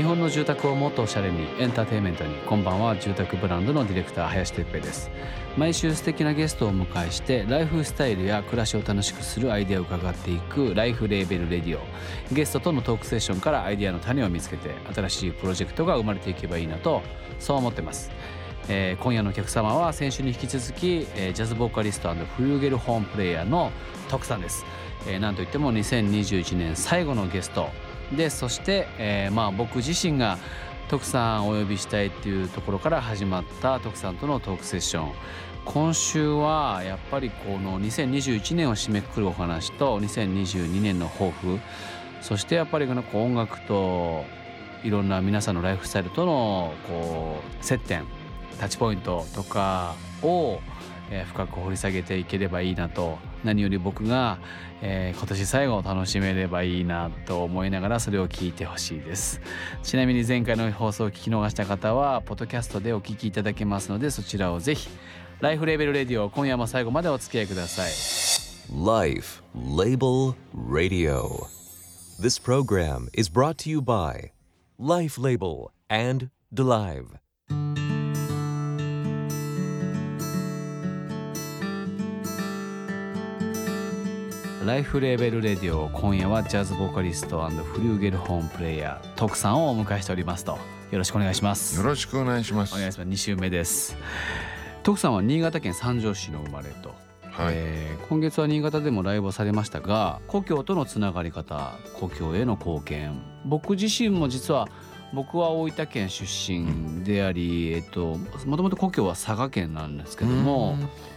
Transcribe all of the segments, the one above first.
日本の住宅をもっとおしゃれにエンターテインメントにこんばんは住宅ブランドのディレクター林哲平です。毎週素敵なゲストをお迎えしてライフスタイルや暮らしを楽しくするアイデアを伺っていくライフレーベルレディオ。ゲストとのトークセッションからアイデアの種を見つけて新しいプロジェクトが生まれていけばいいなとそう思ってます。えー、今夜のお客様は先週に引き続き、えー、ジャズボーカリストフルーゲルホームプレイヤーの徳さんです、えー、なんといっても2021年最後のゲストでそして、えー、まあ僕自身が徳さんお呼びしたいっていうところから始まった徳さんとのトークセッション。今週はやっぱりこの2021年を締めくくるお話と2022年の抱負。そしてやっぱりこの音楽といろんな皆さんのライフスタイルとのこう接点タッチポイントとかをえ、深く掘り下げていければいいなと。何より僕が、えー、今年最後を楽しめればいいなと思いながらそれを聞いてほしいです。ちなみに前回の放送を聞き逃した方はポッドキャストでお聞きいただけますのでそちらをぜひライフレーベルレディオ今夜も最後までお付き合いください。Life Label Radio. This program is brought to you by Life Label and DeLive. ライフレーベルレディオ。今夜はジャズボーカリストフリューゲルホームプレイヤー徳さんをお迎えしておりますと。よろしくお願いします。よろしくお願いします。お願いします。2週目です。徳さんは新潟県三条市の生まれと。はい、えー、今月は新潟でもライブをされましたが故郷とのつながり方故郷への貢献。僕自身も実は僕は大分県出身であり、えっともともと故郷は佐賀県なんですけども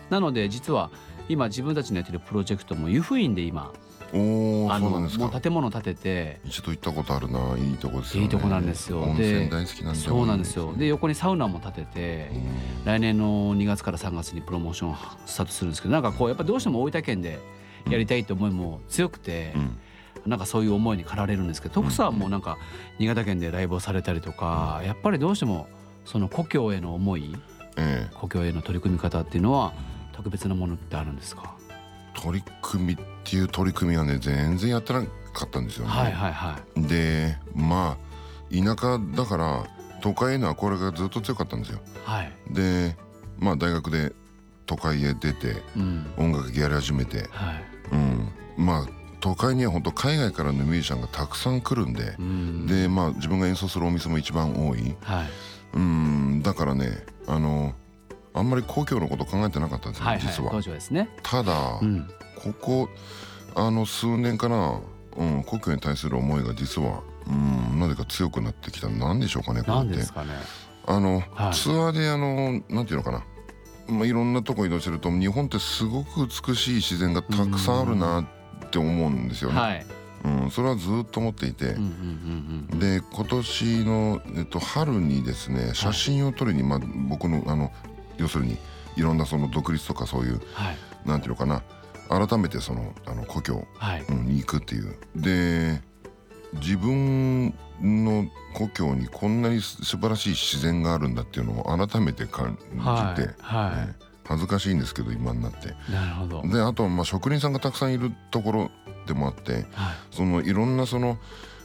なので実は今自分たちのやってるプロジェクトも湯布院で今おあのもう建物建てて一度行ったことあるな。いいとこですよね。いいとこなんですよ。温泉大好きなんそうなんですよ。で横にサウナも建てて来年の2月から3月にプロモーションスタートするんですけどなんかこうやっぱどうしても大分県でやりたいって思いも強くて、うん。なんかそういう思いに駆られるんですけど徳さんもなんか新潟県でライブをされたりとか、やっぱりどうしてもその故郷への思い、故郷への取り組み方っていうのは特別なものってあるんですか？取り組みっていう取り組みはね全然やってなかったんですよね。はいはいはい、でまあ田舎だから都会への憧れがずっと強かったんですよ。はい、でまあ大学で都会へ出て、うん、音楽やり始めて、はい、うん、まあ都会には本当海外からのミュージシャンがたくさん来るんで、うん、でまあ自分が演奏するお店も一番多い、はい、うん。だからねあのあんまり故郷のこと考えてなかったんですよ、はいはい、実は。ですね、ただ、うん、ここあの数年かな、うん、故郷に対する思いが実は、うん、なぜか強くなってきたなんでしょうかねこれって。ね。あの、はい、ツアーであのなんていうのかな。まあ、いろんなとこ移動してると日本ってすごく美しい自然がたくさんあるなって思うんですよね。はい。うん、それはずっと思っていて、で今年の、えっと、春にですね写真を撮りに、まあ、僕のあの要するにいろんなその独立とかそういう、はい、なんていうのかな。改めてそのあの故郷、に行くっていう。で自分の故郷にこんなに素晴らしい自然があるんだっていうのを改めて感じて、はい。はい。ね、恥ずかしいんですけど今になって。なるほど。であとはまあ職人さんがたくさんいるところでもあって、はい、そのいろんなその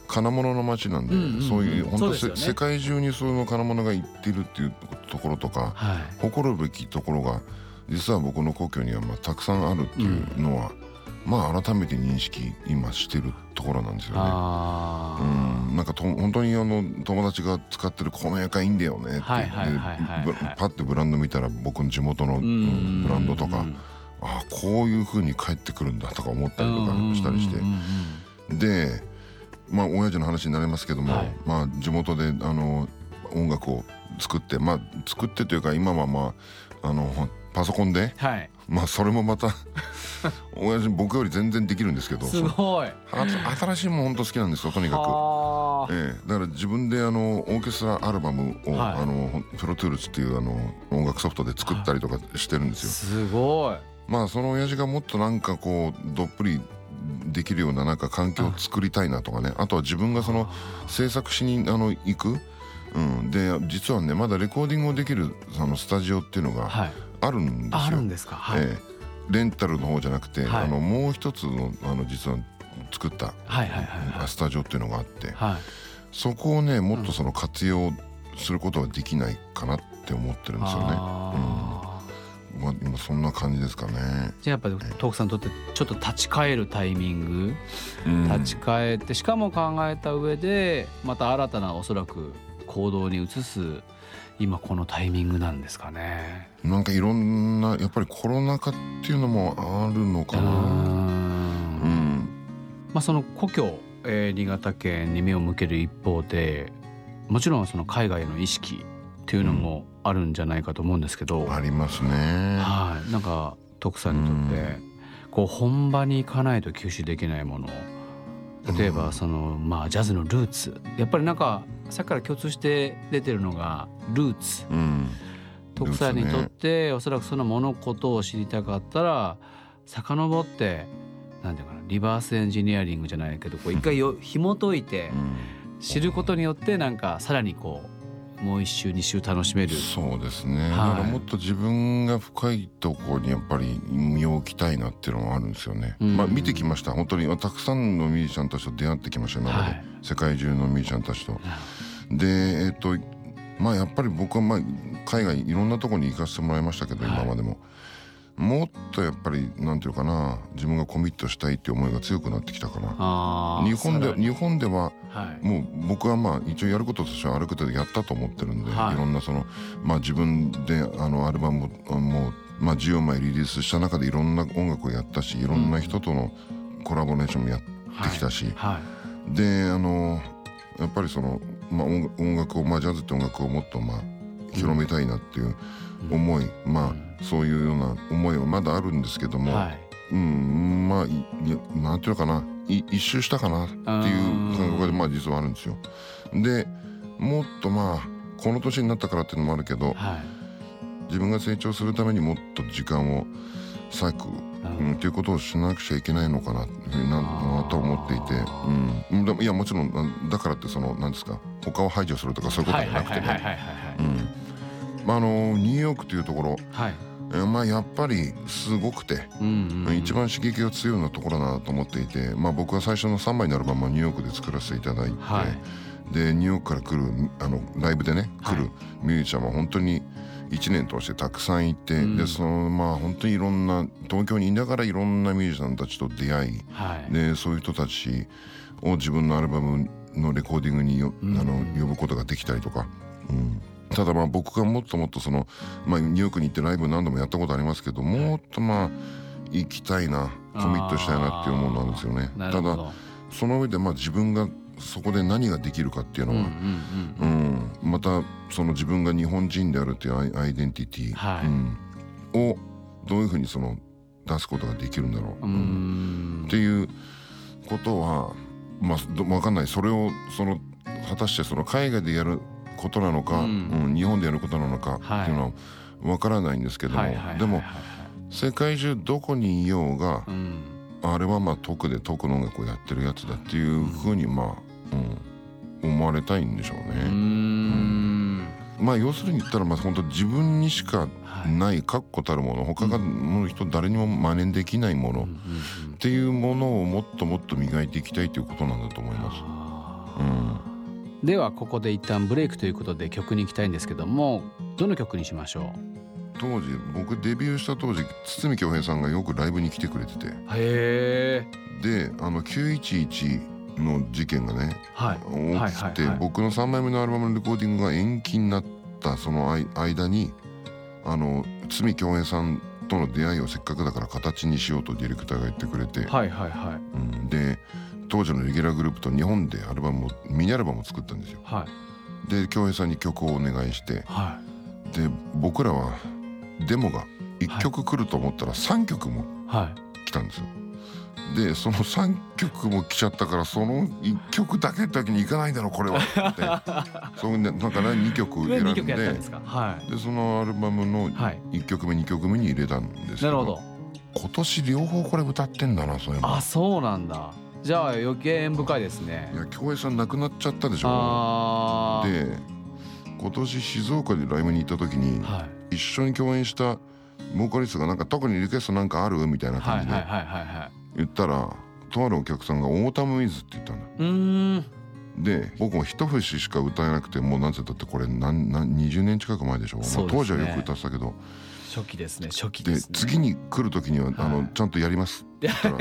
金物の街なんで、うんうんうん、そういう本当、ね、世界中にその金物が行ってるっていうところとか、はい、誇るべきところが実は僕の故郷にはまあたくさんあるっていうのは、うん、まあ改めて認識今してるところなんですよね。うん。なんかと本当にあの友達が使ってるこの夜がいいんだよねって、はいはい、パッてブランド見たら僕の地元のブランドとか、ああこういうふうに帰ってくるんだとか思ったりとかしたりして。でまあ親父の話になりますけども、はい、まあ地元であの音楽を作ってまあ作ってというか今はまああのパソコンで、はい、まあそれもまた 親父僕より全然できるんですけどすごい。新しいもん本当好きなんですよとにかく、ええ、だから自分であのオーケストラアルバムを、はい、あのプロトゥールスっていうあの音楽ソフトで作ったりとかしてるんですよ、すごい。まあその親父がもっとなんかこうどっぷりできるようななんか環境を作りたいなとかね。あとは自分がその制作しにあの行く、うん、で実はねまだレコーディングをできるそのスタジオっていうのがあるんですよ。あるんですか、はい、えー、レンタルの方じゃなくて、はい、あのもう一つのあの実は作ったスタジオっていうのがあって、はい、そこをねもっとその活用することはできないかなって思ってるんですよね。うん、まあ、今そんな感じですかね。じゃあやっぱり徳さんにとってちょっと立ち返るタイミング、うん、立ち返ってしかも考えた上でまた新たなおそらく行動に移す今このタイミングなんですかね。なんかいろんなやっぱりコロナ禍っていうのもあるのかな。うん。まあその故郷、えー、新潟県に目を向ける一方でもちろんその海外への意識っていうのもあるんじゃないかと思うんですけど、うん、ありますね。はい。なんか徳さんにとって、こう本場に行かないと吸収できないもの。例えばその、まあジャズのルーツ。やっぱりなんかさっきから共通して出てるのがルーツ、うん、徳さんにとって、ね、おそらくその物事を知りたかったら遡ってなんていうかなリバースエンジニアリングじゃないけどこう一回よ紐解いて、うん。知ることによってなんかさらにこうもう一周二周楽しめる。そうですね、はい、だからもっと自分が深いところにやっぱり身を置きたいなっていうのがあるんですよね、まあ見てきました。本当にたくさんのミュージシャンたちと出会ってきました今まで、はい、世界中のミュージシャンたちと。でえっとまあやっぱり僕はまあ海外いろんなところに行かせてもらいましたけど、今までも。もっとやっぱりなんていうかな自分がコミットしたいっていう思いが強くなってきたかな。日本で日本では、もう僕はまあ一応やることとしてはある程度やったと思ってるんで、はい、いろんなそのまあ自分であのアルバムもまあ14枚リリースした中でいろんな音楽をやったしいろんな人とのコラボレーションもやってきたし、であのやっぱりその、まあ、音楽を、まあ、ジャズって音楽をもっとまあ広めたいなっていう思い、うん、まあそういうような思いはまだあるんですけども、はい、うんまあなんていうのかな一周したかなっていう感覚でまあ実はあるんですよ。でもっとまあこの年になったからっていうのもあるけど、はい、自分が成長するためにもっと時間を割く、うん、っていうことをしなくちゃいけないのかななと思っていて、うん、でもいやもちろんだからってその何ですか他を排除するとかそういうことじゃなくてね。あのニューヨークというところ、はい。まあ、やっぱりすごくて、一番刺激が強いようなところだなと思っていて、まあ、僕は最初の3枚のアルバムはニューヨークで作らせていただいて、はい、でニューヨークから来るあのライブでね来るミュージシャンは本当に1年通してたくさんいて、うん、でそのまあ本当にいろんな東京にいながらいろんなミュージシャンたちと出会い、はい、でそういう人たちを自分のアルバムのレコーディングによ、うん、あの呼ぶことができたりとか。うんただまあ僕がもっともっとその、まあ、ニューヨークに行ってライブ何度もやったことありますけどもっとまあ行きたいなコミットしたいなっていうものなんですよね。ただその上でまあ自分がそこで何ができるかっていうのは、うん、うん、またその自分が日本人であるっていうアイデンティティ、はい、うん、をどういうふうにその出すことができるんだろう、うん、っていうことはまあ分かんない。それをその果たしてその海外でやることなのか、うん、日本でやることなのかっていうのは分からないんですけどもでも世界中どこにいようが、うん、あれはまあ徳で徳の音楽をやってるやつだっていうふうにまあ、うん、思われたいんでしょうね。うん。まあ要するに言ったらまあ本当自分にしかない確固たるもの他がの人誰にも真似できないものっていうものをもっともっと磨いていきたいということなんだと思います。うんではここで一旦ブレイクということで曲に行きたいんですけどもどの曲にしましょう？当時僕デビューした当時堤恭平さんがよくライブに来てくれてて。へえ。であの911の事件がね、はい、起きて、僕の3枚目のアルバムのレコーディングが延期になったその間にあの堤恭平さんとの出会いをせっかくだから形にしようとディレクターが言ってくれて、はいはいはい。うん、で当時のレギュラーグループと日本でアルバムをミニアルバムを作ったんですよ。はい、で恭平さんに曲をお願いして、はい、で僕らはデモが1曲来ると思ったら3曲も来たんですよ。でその3曲も来ちゃったからその1曲だけだけにいかないだろこれは。って。そうなんかね2曲選んで。でそのアルバムの1曲目2曲目に入れたんですけど今年両方これ歌ってんだなそういうのあそうなんだじゃあ余計縁深いですね。いや京平さん亡くなっちゃったでしょ。で今年静岡でライブに行った時に、はい、一緒に共演したボーカリストがなんか特にリクエストなんかある？みたいな感じで言ったらとあるお客さんが「 Autumn Winds」って言ったんだ。で僕も一節しか歌えなくてもうなんてだってこれ何何20年近く前でしょ、ね、まあ、当時はよく歌ってたけど。初期ですね初期で、ね、次に来る時には、はい、あのちゃんとやります言ったら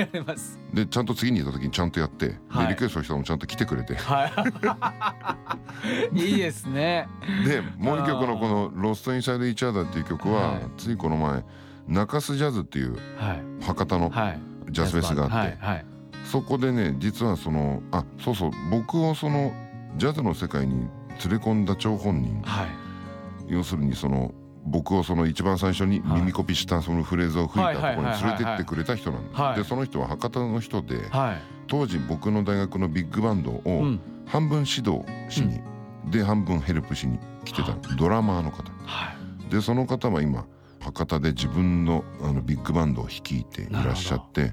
でちゃんと次に行った時にちゃんとやって、はい、でリクエストしたのもちゃんと来てくれて、はい、いいですね。でもう一曲のこの「ロスト・インサイド・イチャーダー」っていう曲は、はい、ついこの前中洲ジャズっていう博多のジャズフェスがあって、そこでね実はそのあそうそう僕をそのジャズの世界に連れ込んだ張本人、要するにその僕をその一番最初に耳コピしたそのフレーズを吹いたところに連れてってくれた人なんです。でその人は博多の人で、当時僕の大学のビッグバンドを半分指導しに、で半分ヘルプしに来てたドラマーの方。でその方は今博多で自分のあのビッグバンドを率いていらっしゃって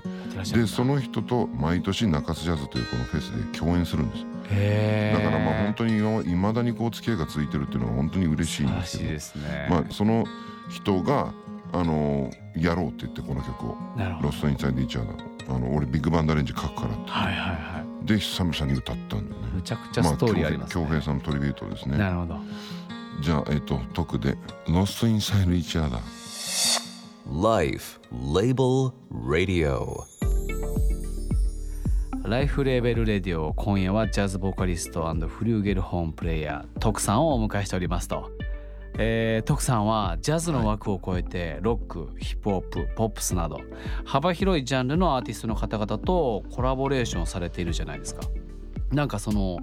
でその人と毎年中洲ジャズというこのフェスで共演するんです。だからまあ本当にいまだにこう付き合いが続いてるっていうのは本当に嬉しいんですけど、ね、まあその人があのやろうって言ってこの曲を「ロスト・インサイド・イチャーダー」あの俺ビッグバンドアレンジ書くからって、はいはいはい、で久々に歌ったんだよね。むちゃくちゃストーリーありますね。恭平さんのトリビュートですね。なるほど。じゃあえっ、と特で「ロスト・インサイド・イチャーダー」Life Label Radio LIFE LABEL Radio 今夜はジャズボーカリストフリューゲルホーンプレイヤー TOKU さんをお迎えしておりますと、えー、徳さんはジャズの枠を超えてロックヒップホップポップスなど幅広いジャンルのアーティストの方々とコラボレーションされているじゃないですか。なんかその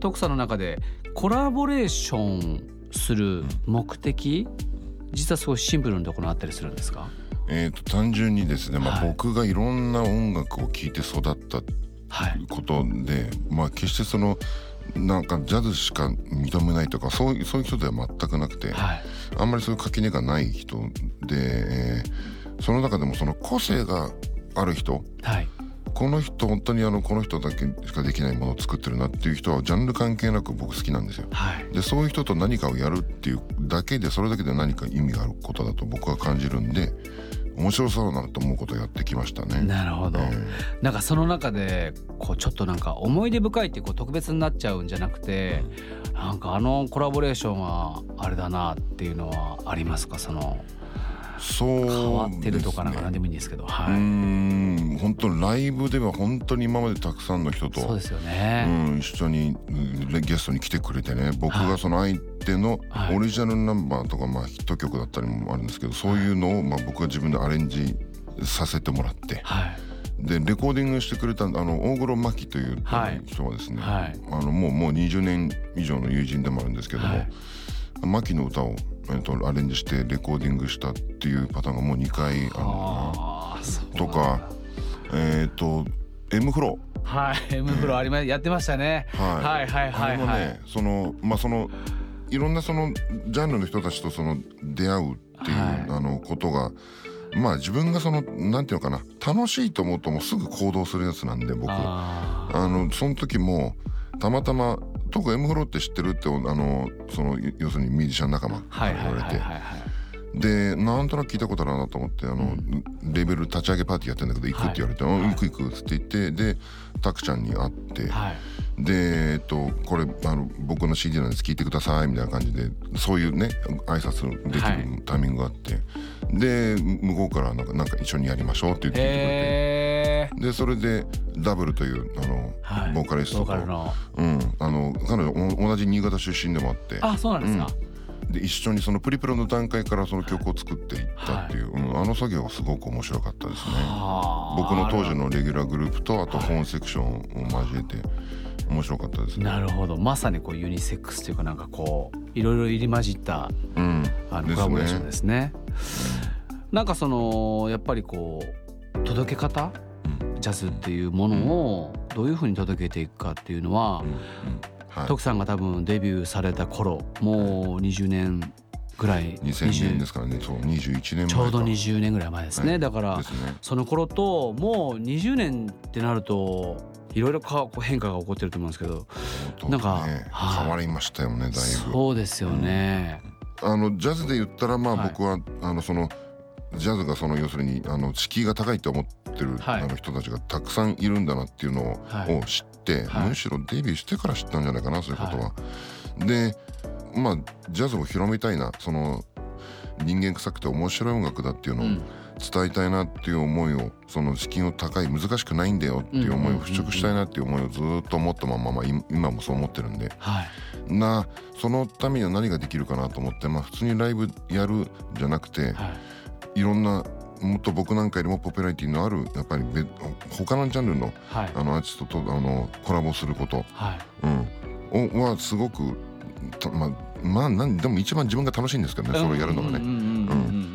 TOKU さんの中でコラボレーションする目的実はすごいシンプルなところあったりするんですか？えーと、単純にですね、まあ、僕がいろんな音楽を聴いて育ったことで、はい、まあ決してそのなんかジャズしか認めないとかそうそういう人では全くなくて、はい、あんまりそういう垣根がない人で、えー、その中でもその個性がある人、はい、この人本当にあのこの人だけしかできないものを作ってるなっていう人はジャンル関係なく僕好きなんですよ。はい、でそういう人と何かをやるっていうだけでそれだけで何か意味があることだと僕は感じるんで面白そうだなと思うことをやってきましたね。なるほど、えー、なんかその中でこうちょっとなんか思い出深いってこう特別になっちゃうんじゃなくて、うん、なんかあのコラボレーションはあれだなっていうのはありますか？そのそう変わってるとかなんか何でもいいんですけど、はい、うん。本当ライブでは本当に今までたくさんの人とそうですよね、うん、一緒にゲストに来てくれてね僕がその相手のオリジナルナンバーとか、まあ、ヒット曲だったりもあるんですけどそういうのを、まあ、僕が自分でアレンジさせてもらって。はい。でレコーディングしてくれたあの大黒摩季という人はですね、はい、あのもうもう20年以上の友人でもあるんですけども、はい、マキの歌をえーと、アレンジしてレコーディングしたっていうパターンがもう2回あるとかえっ、ー、と M フロー。はい M フローありま、やってましたね、はい、はいはいはいはい、ねそのまあそのいろんなそのジャンルの人たちとその出会うっていう、はい、あのことがまあ自分がそのなんていうのかな楽しいと思うともうすぐ行動するやつなんで僕。あのその時もたまたま特 M フロって知ってるってあのその要するにミュージシャン仲間から言われて。でなんとなく聞いたことあるなと思ってあの、うん、レベル立ち上げパーティーやってんだけど行くって言われて「はい、行く行く」っつって言ってでたくちゃんに会って、はい、でえっとこれあの僕の CD なんです。聞いてくださいみたいな感じでそういうね挨拶できるタイミングがあって、はい、で向こうからなんかなんか一緒にやりましょうって言ってくれてでそれでダブルというあの、はい、ボーカリストと、うん、あの彼女同じ新潟出身でもあって。あそうなんですか、うん、で一緒にそのプリプロの段階からその曲を作っていったっていう、はい。うん、あの作業がすごく面白かったですね。僕の当時のレギュラーグループとあと本セクションを交えて面白かったですね。なるほど。まさにこうユニセックスというかなんかこういろいろ入り混じった、うん、あのコラボレーションですね、うん、なんかそのやっぱりこう届け方ジャズっていうものをどういうふうに届けていくかっていうのは、はい、徳さんが多分デビューされた頃もう20年ぐらい2000年ですからね。そう21年前ちょうど20年ぐらい前ですね、はい、だから、ね、その頃ともう20年ってなるといろいろ変化が起こってると思うんですけど、なんか、ね、変わりましたよねだいぶ。そうですよね、うん、あのジャズで言ったらまあ僕は、はい、あのそのジャズがその要するにあの敷居が高いと思ってる、はい、あの人たちがたくさんいるんだなっていうのを,、知っ、はい、むしろデビューしてから知ったんじゃないかなそういうことは。はい、でまあジャズを広めたいなその人間臭くて面白い音楽だっていうのを伝えたいなっていう思いをその資金を高い難しくないんだよっていう思いを払拭したいなっていう思いをずっと思ったまま、まあ、今もそう思ってるんで、はい、なそのためには何ができるかなと思って、まあ、普通にライブやるじゃなくて、はい、いろんなもっと僕なんかよりもポピュラリティのあるやっぱり他のジャンルの,、あのアーティストとあのコラボすること、うん、はすごくまあまあなんでも一番自分が楽しいんですけどねそれをやるのがね。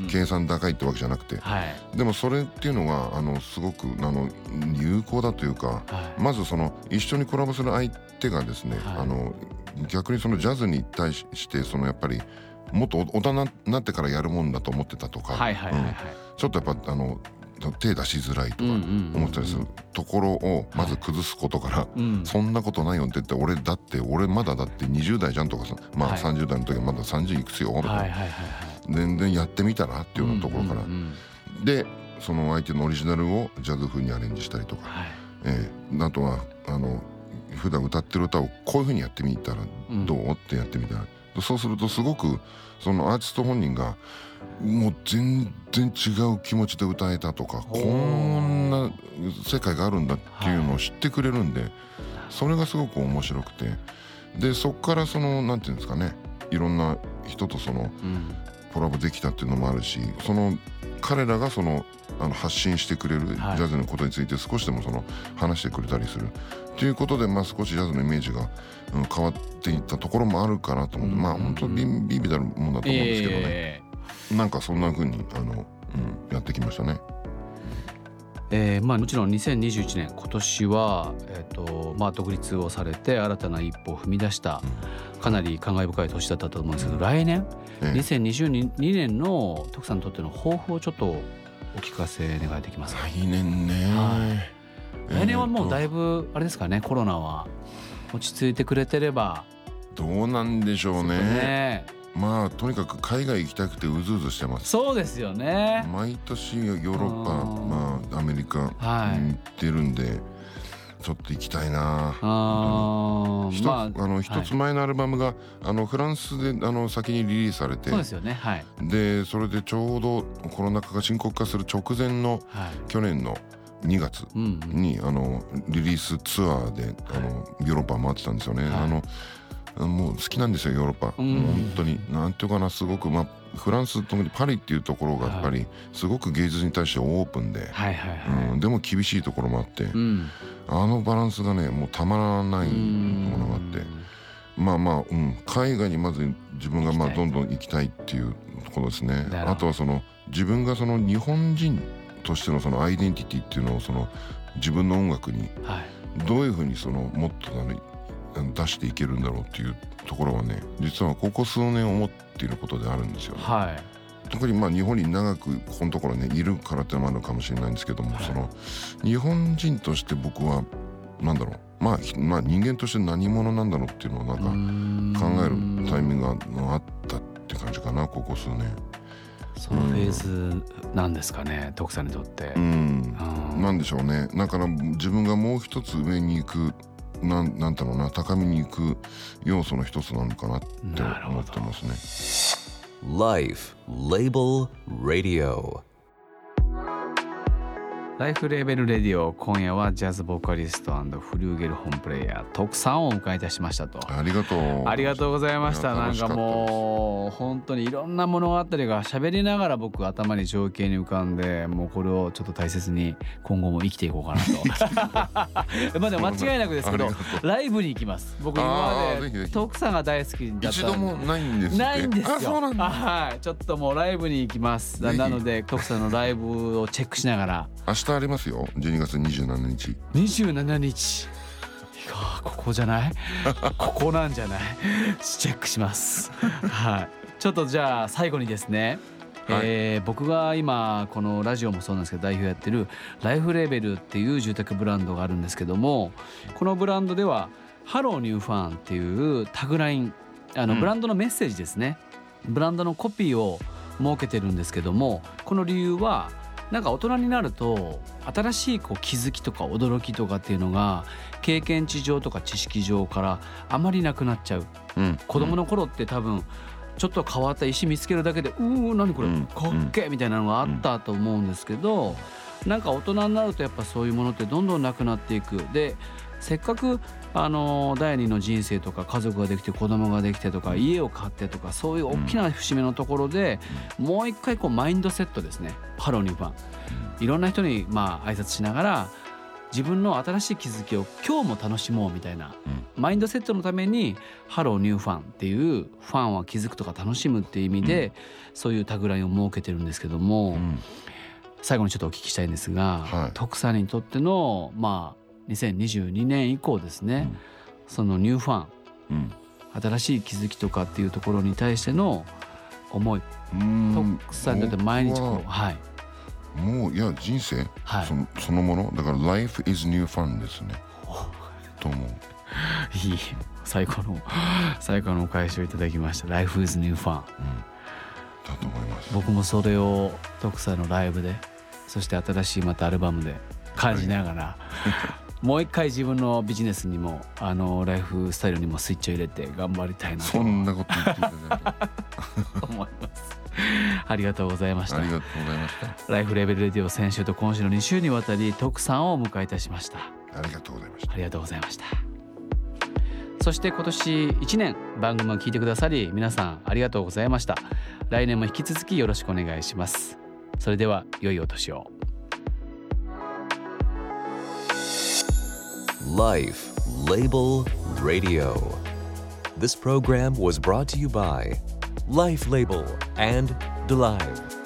計算高いってわけじゃなくて、はい、でもそれっていうのがあのすごくあの有効だというか、はい、まずその一緒にコラボする相手がですね、はい、あの逆にそのジャズに対してそのやっぱりもっと大人になってからやるもんだと思ってたとか、ちょっとやっぱあの手出しづらいとか思ったりする。ところをまず崩すことから、そんなことないよって言って俺だって俺まだだって20代じゃんとかさまあ30代の時はまだ30いくつよと。か全然やってみたらっていうようなところから。でその相手のオリジナルをジャズ風にアレンジしたりとか、えあとはあの普段歌ってる歌をこういうふうにやってみたらどう？ってやってみたらそうするとすごくそのアーティスト本人がもう全然違う気持ちで歌えたとかこんな世界があるんだっていうのを知ってくれるんで、それがすごく面白くて。でそこからその何て言うんですかねいろんな人とそのコラボできたっていうのもあるしその彼らがそのあの発信してくれるジャズのことについて少しでもその話してくれたりする。ということで、まあ、少しジャズのイメージが、うん、変わっていったところもあるかなと思って、まあ本当ビビビたるもんだと思うんですけどね、えー、なんかそんなふうにあの、うん、やってきましたね。えーまあ、もちろん2021年今年は、えーとまあ、独立をされて新たな一歩を踏み出したかなり感慨深い年だったと思うんですけど、来年、ええ、2022年の徳さんにとっての抱負をちょっとお聞かせ願いできますか？来年ね、はい。来年はもうだいぶあれですかねコロナは落ち着いてくれてれば。どうなんでしょうね。ね。まあとにかく海外行きたくてうずうずしてます。そうですよね。毎年ヨーロッパまあアメリカに行ってるんで、はい、ちょっと行きたいな。あ一、まあ、あの一つ前のアルバムが、はい、あのフランスであの先にリリースされて。そうですよね。はい。でそれでちょうどコロナ禍が深刻化する直前の、去年の2月に、あのリリースツアーであのヨーロッパ回ってたんですよね。あのもう好きなんですよヨーロッパ、うん、本当に。なんていうかなすごくまあフランス特にパリっていうところがやっぱりすごく芸術に対してオープンで、うん、でも厳しいところもあって、うん、あのバランスがねもうたまらないものがあって。まあまあ、うん、海外にまず自分がまあどんどん行きたいっていうところですね。あとはその自分がその日本人としてのそのアイデンティティっていうのをその自分の音楽にどういうふうにそのもっと出していけるんだろうっていうところはね実はここ数年思っていることであるんですよね。はい、特にまあ日本に長くここのところねいるからってのもあるかもしれないんですけども、はい、その日本人として僕はなんだろう。まあ、まあ人間として何者なんだろうっていうのをなんか考えるタイミングがあったって感じかなここ数年。そのフェーズなんですかね、徳さんにとって。うん、なんでしょうね。だから自分がもう一つ上に行くなんなんだろうな高みに行く要素の一つなのかなって思ってますね。Life Label Radio ライフレーベルレディオ今夜はジャズボーカリストフリューゲル本プレイヤー徳さんをお迎えいたしましたと。ありがとう。ありがとうございました。なんかもう本当にいろんな物語が喋りながら僕頭に情景に浮かんでもうこれをちょっと大切に今後も生きていこうかなと。まあでも間違いなくですけどライブに行きます。僕今まで徳さんが大好きだった一度もないんですないんですよ。はい。ちょっともうライブに行きます。なので徳さんのライブをチェックしながら。明日ありますよ。12月27日。27日。ここじゃない？ここなんじゃない？チェックします。はい。ちょっとじゃあ最後にですね。はい、えー、僕が今このラジオもそうなんですけど代表やってるLIFE LABEL っていう住宅ブランドがあるんですけどもこのブランドでは「Hello new fun」っていうタグラインあのブランドのメッセージですね、うん、ブランドのコピーを設けてるんですけどもこの理由はなんか大人になると新しいこう気づきとか驚きとかっていうのが経験値上とか知識上からあまりなくなっちゃう、うん、子供の頃って多分ちょっと変わった石見つけるだけで「うー何これかっけ!」みたいなのがあったと思うんですけどなんか大人になるとやっぱそういうものってどんどんなくなっていく。でせっかくあの第二の人生とか家族ができて子供ができてとか家を買ってとかそういう大きな節目のところで、もう一回こうマインドセットですね。 Hello new fun。いろんな人にまあ挨拶しながら自分の新しい気づきを今日も楽しもうみたいな、マインドセットのために「ハローニューファン」っていう fun は気づくとか楽しむっていう意味で、そういうタグラインを設けてるんですけども、最後にちょっとお聞きしたいんですが、はい、徳さんにとってのまあ2022年以降ですね、そのニューファン、新しい気づきとかっていうところに対しての思い。徳さんにとって毎日こうはい。もういや人生、はい、そのそのもの。だから Life is new fun ですね。と思う。いい。最高の最高のお返しをいただきました。Life is new fun、うん、だと思います。僕もそれを徳さんのライブでそして新しいまたアルバムで感じながら、はい、もう一回自分のビジネスにもあのライフスタイルにもスイッチを入れて頑張りたいなと。そんなこと言っていただいて思います。ありがとうございました。ありがとうございました。ライフレベルレディオ先週と今週の2週にわたり徳さんをお迎えいたしました。ありがとうございました。ありがとうございました。そして今年1年番組を聞いてくださり皆さんありがとうございました。来年も引き続きよろしくお願いしますそれでは良いお年を Life Label Radio This program was brought to you by Life Label and DeLive.